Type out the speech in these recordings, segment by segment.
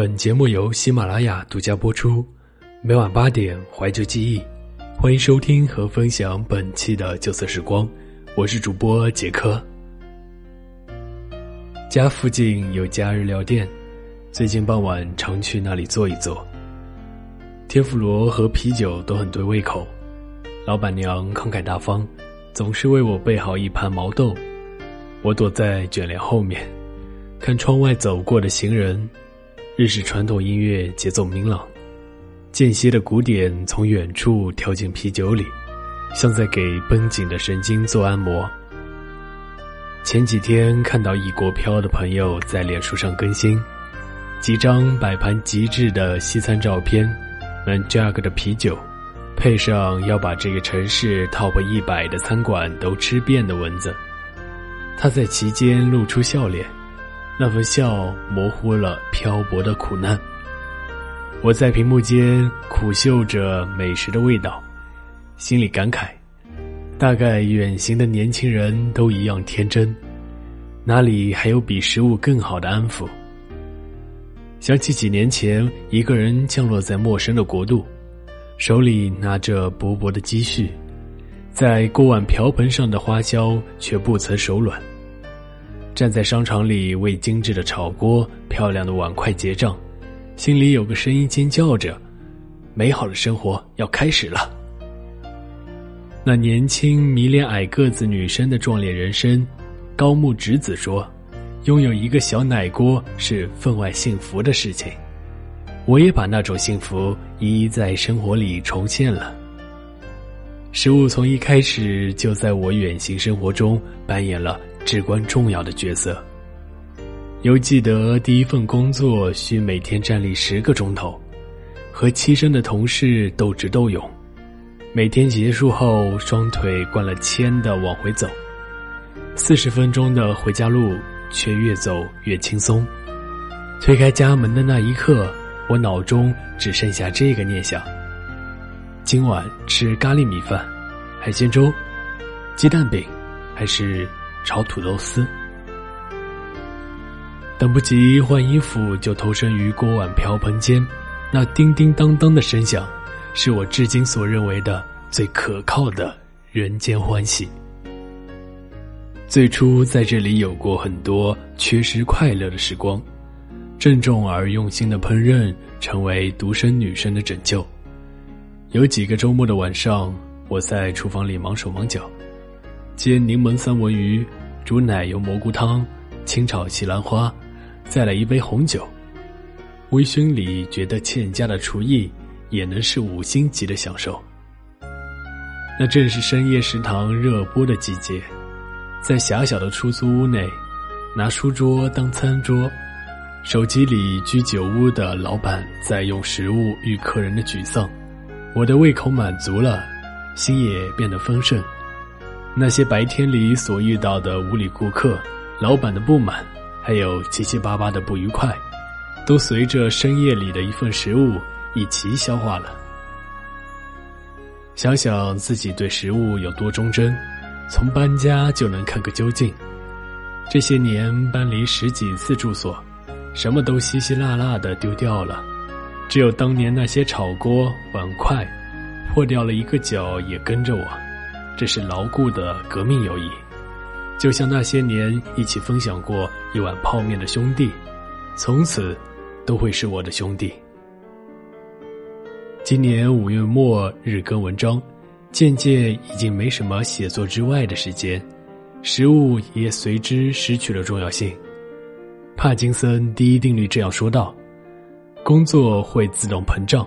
本节目由喜马拉雅独家播出，每晚八点怀旧记忆，欢迎收听和分享本期的旧色时光，我是主播杰克。家附近有家日料店，最近傍晚常去那里坐一坐。天妇罗和啤酒都很对胃口，老板娘慷慨大方，总是为我备好一盘毛豆。我躲在卷帘后面，看窗外走过的行人。日式传统音乐节奏明朗，间歇的鼓点从远处跳进啤酒里，像在给绷紧的神经做按摩。前几天看到异国飘的朋友在脸书上更新几张摆盘极致的西餐照片，Manjag 的啤酒，配上要把这个城市 Top 一百的餐馆都吃遍的文字，他在其间露出笑脸。那份笑模糊了漂泊的苦难。我在屏幕间苦嗅着美食的味道，心里感慨：大概远行的年轻人都一样天真，哪里还有比食物更好的安抚？想起几年前一个人降落在陌生的国度，手里拿着薄薄的积蓄，在锅碗瓢盆上的花销却不曾手软。站在商场里为精致的炒锅、漂亮的碗筷结账，心里有个声音尖叫着：“美好的生活要开始了。”那年轻迷恋矮个子女生的壮烈人生，高木直子说：“拥有一个小奶锅是分外幸福的事情。”我也把那种幸福一一在生活里重现了。食物从一开始就在我远行生活中扮演了。至关重要的角色。犹记得第一份工作需每天站立十个钟头，和栖身的同事斗智斗勇。每天结束后，双腿灌了铅的往回走，四十分钟的回家路却越走越轻松。推开家门的那一刻，我脑中只剩下这个念想：今晚吃咖喱米饭、海鲜粥、鸡蛋饼，还是？炒土豆丝，等不及换衣服，就投身于锅碗瓢盆间。那叮叮当当的声响，是我至今所认为的最可靠的人间欢喜。最初在这里有过很多缺失快乐的时光，郑重而用心的烹饪，成为独身女生的拯救。有几个周末的晚上，我在厨房里忙手忙脚。煎柠檬三文鱼，煮奶油蘑菇汤，清炒西兰花，再来一杯红酒。微醺里觉得欠佳的厨艺也能是五星级的享受。那正是深夜食堂热播的季节，在狭小的出租屋内，拿书桌当餐桌，手机里居酒屋的老板在用食物与客人的沮丧，我的胃口满足了，心也变得丰盛。那些白天里所遇到的无理顾客、老板的不满，还有七七八八的不愉快，都随着深夜里的一份食物一起消化了。想想自己对食物有多忠贞，从搬家就能看个究竟。这些年搬离十几次住所，什么都稀稀落落的丢掉了，只有当年那些炒锅碗筷，破掉了一个角也跟着我。这是牢固的革命友谊，就像那些年一起分享过一碗泡面的兄弟，从此都会是我的兄弟。今年五月末日更文章，渐渐已经没什么写作之外的时间，食物也随之失去了重要性。帕金森第一定律这样说道：“工作会自动膨胀，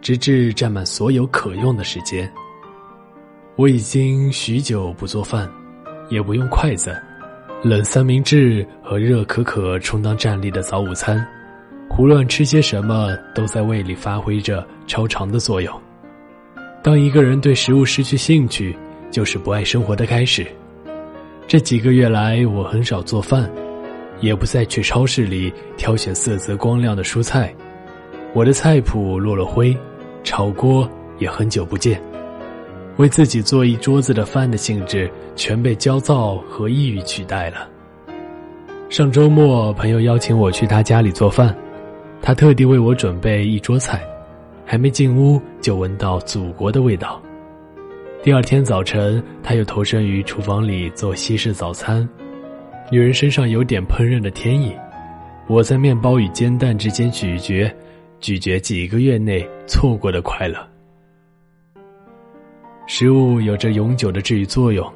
直至占满所有可用的时间。”我已经许久不做饭，也不用筷子，冷三明治和热可可充当站立的早午餐，胡乱吃些什么都在胃里发挥着超长的作用。当一个人对食物失去兴趣，就是不爱生活的开始。这几个月来，我很少做饭，也不再去超市里挑选色泽光亮的蔬菜，我的菜谱落了灰，炒锅也很久不见。为自己做一桌子的饭的兴致，全被焦躁和抑郁取代了。上周末，朋友邀请我去他家里做饭，他特地为我准备一桌菜，还没进屋就闻到祖国的味道。第二天早晨，他又投身于厨房里做西式早餐。女人身上有点烹饪的天意，我在面包与煎蛋之间咀嚼，咀嚼几个月内错过的快乐。食物有着永久的治愈作用。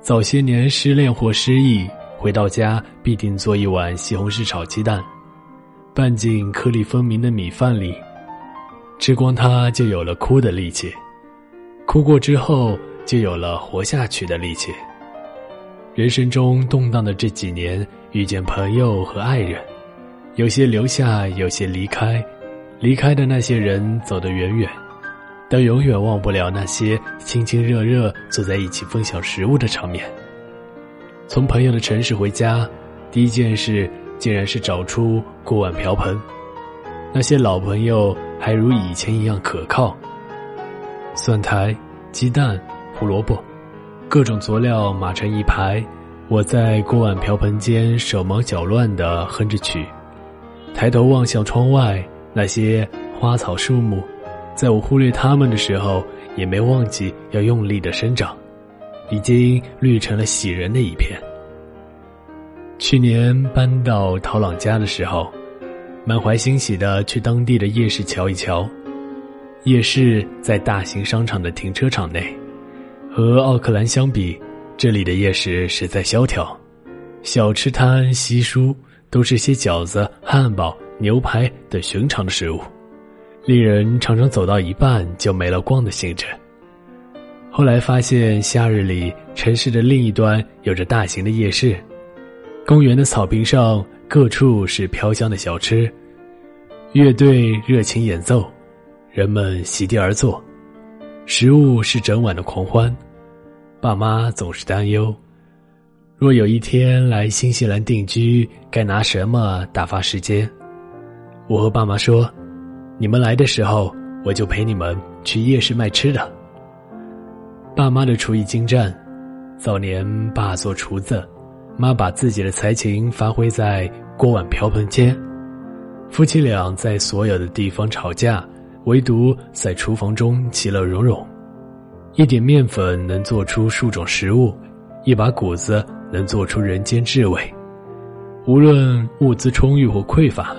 早些年失恋或失忆，回到家必定做一碗西红柿炒鸡蛋，拌进颗粒分明的米饭里，吃光它就有了哭的力气，哭过之后就有了活下去的力气。人生中动荡的这几年，遇见朋友和爱人，有些留下，有些离开，离开的那些人走得远远。但永远忘不了那些亲亲热热坐在一起分享食物的场面。从朋友的城市回家，第一件事竟然是找出锅碗瓢盆。那些老朋友还如以前一样可靠。蒜苔、鸡蛋、胡萝卜，各种佐料码成一排。我在锅碗瓢盆间手忙脚乱地哼着曲，抬头望向窗外那些花草树木。在我忽略它们的时候，也没忘记要用力的生长，已经绿成了喜人的一片。去年搬到陶朗家的时候，满怀欣喜的去当地的夜市瞧一瞧。夜市在大型商场的停车场内，和奥克兰相比，这里的夜市实在萧条，小吃摊稀疏，都是些饺子、汉堡、牛排等寻常的食物。令人常常走到一半就没了逛的兴致。后来发现，夏日里城市的另一端有着大型的夜市，公园的草坪上各处是飘香的小吃，乐队热情演奏，人们席地而坐，食物是整晚的狂欢。爸妈总是担忧，若有一天来新西兰定居，该拿什么打发时间？我和爸妈说。你们来的时候，我就陪你们去夜市卖吃的。爸妈的厨艺精湛，早年爸做厨子，妈把自己的才情发挥在锅碗瓢盆间。夫妻俩在所有的地方吵架，唯独在厨房中其乐融融。一点面粉能做出数种食物，一把谷子能做出人间至味。无论物资充裕或匮乏，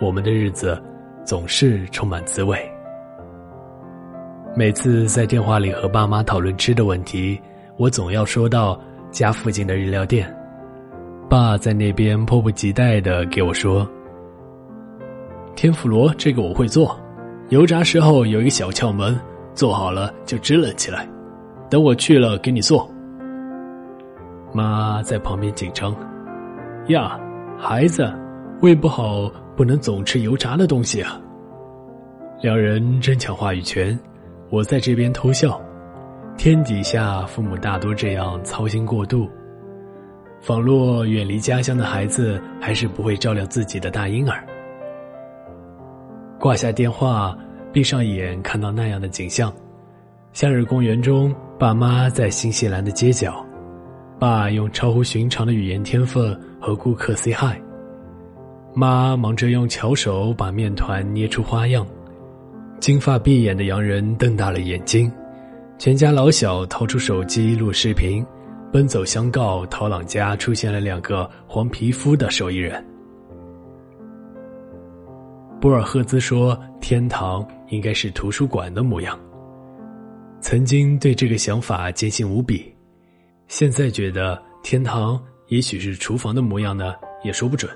我们的日子。总是充满滋味。每次在电话里和爸妈讨论吃的问题，我总要说到家附近的日料店。爸在那边迫不及待的给我说：“天妇罗这个我会做，油炸时候有一个小窍门，做好了就支棱起来。等我去了给你做。”妈在旁边紧张：“呀，孩子，胃不好。”不能总吃油炸的东西啊！两人争抢话语权，我在这边偷笑。天底下父母大多这样操心过度，仿若远离家乡的孩子还是不会照料自己的大婴儿。挂下电话，闭上眼，看到那样的景象：夏日公园中，爸妈在新西兰的街角，爸用超乎寻常的语言天分和顾客 say hi。妈忙着用巧手把面团捏出花样，金发碧眼的洋人瞪大了眼睛，全家老小掏出手机录视频，奔走相告：陶朗家出现了两个黄皮肤的手艺人。博尔赫兹说：“天堂应该是图书馆的模样。”曾经对这个想法坚信无比，现在觉得天堂也许是厨房的模样呢，也说不准。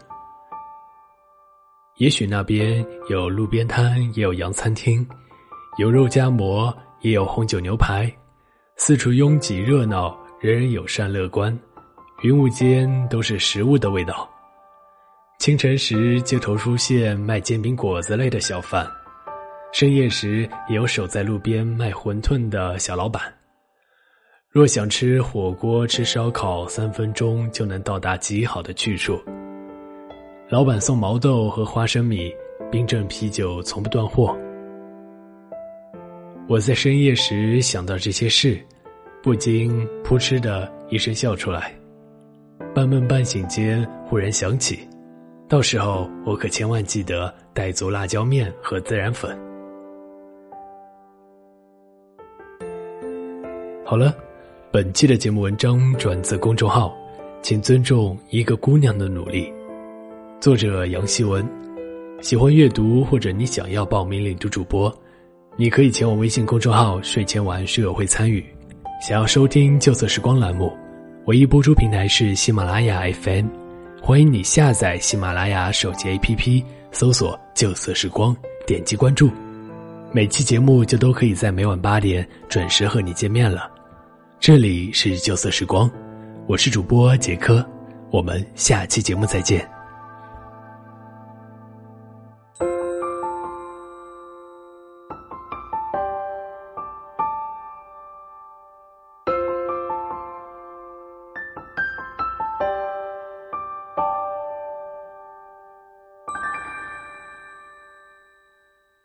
也许那边有路边摊，也有洋餐厅，有肉夹馍，也有红酒牛排，四处拥挤热闹，人人友善乐观，云雾间都是食物的味道。清晨时，街头出现卖煎饼果子类的小贩；深夜时，也有守在路边卖馄饨的小老板。若想吃火锅、吃烧烤，三分钟就能到达极好的去处。老板送毛豆和花生米，冰镇啤酒从不断货。我在深夜时想到这些事，不禁扑哧的一声笑出来。半梦半醒间，忽然想起，到时候我可千万记得带足辣椒面和孜然粉。好了，本期的节目文章转自公众号，请尊重一个姑娘的努力。作者杨希文。喜欢阅读或者你想要报名领读主播，你可以前往微信公众号“睡前晚书友会”参与。想要收听旧色时光栏目，唯一播出平台是喜马拉雅 FM。欢迎你下载喜马拉雅手机 APP，搜索“旧色时光”，点击关注，每期节目就都可以在每晚八点准时和你见面了。这里是旧色时光，我是主播杰科，我们下期节目再见。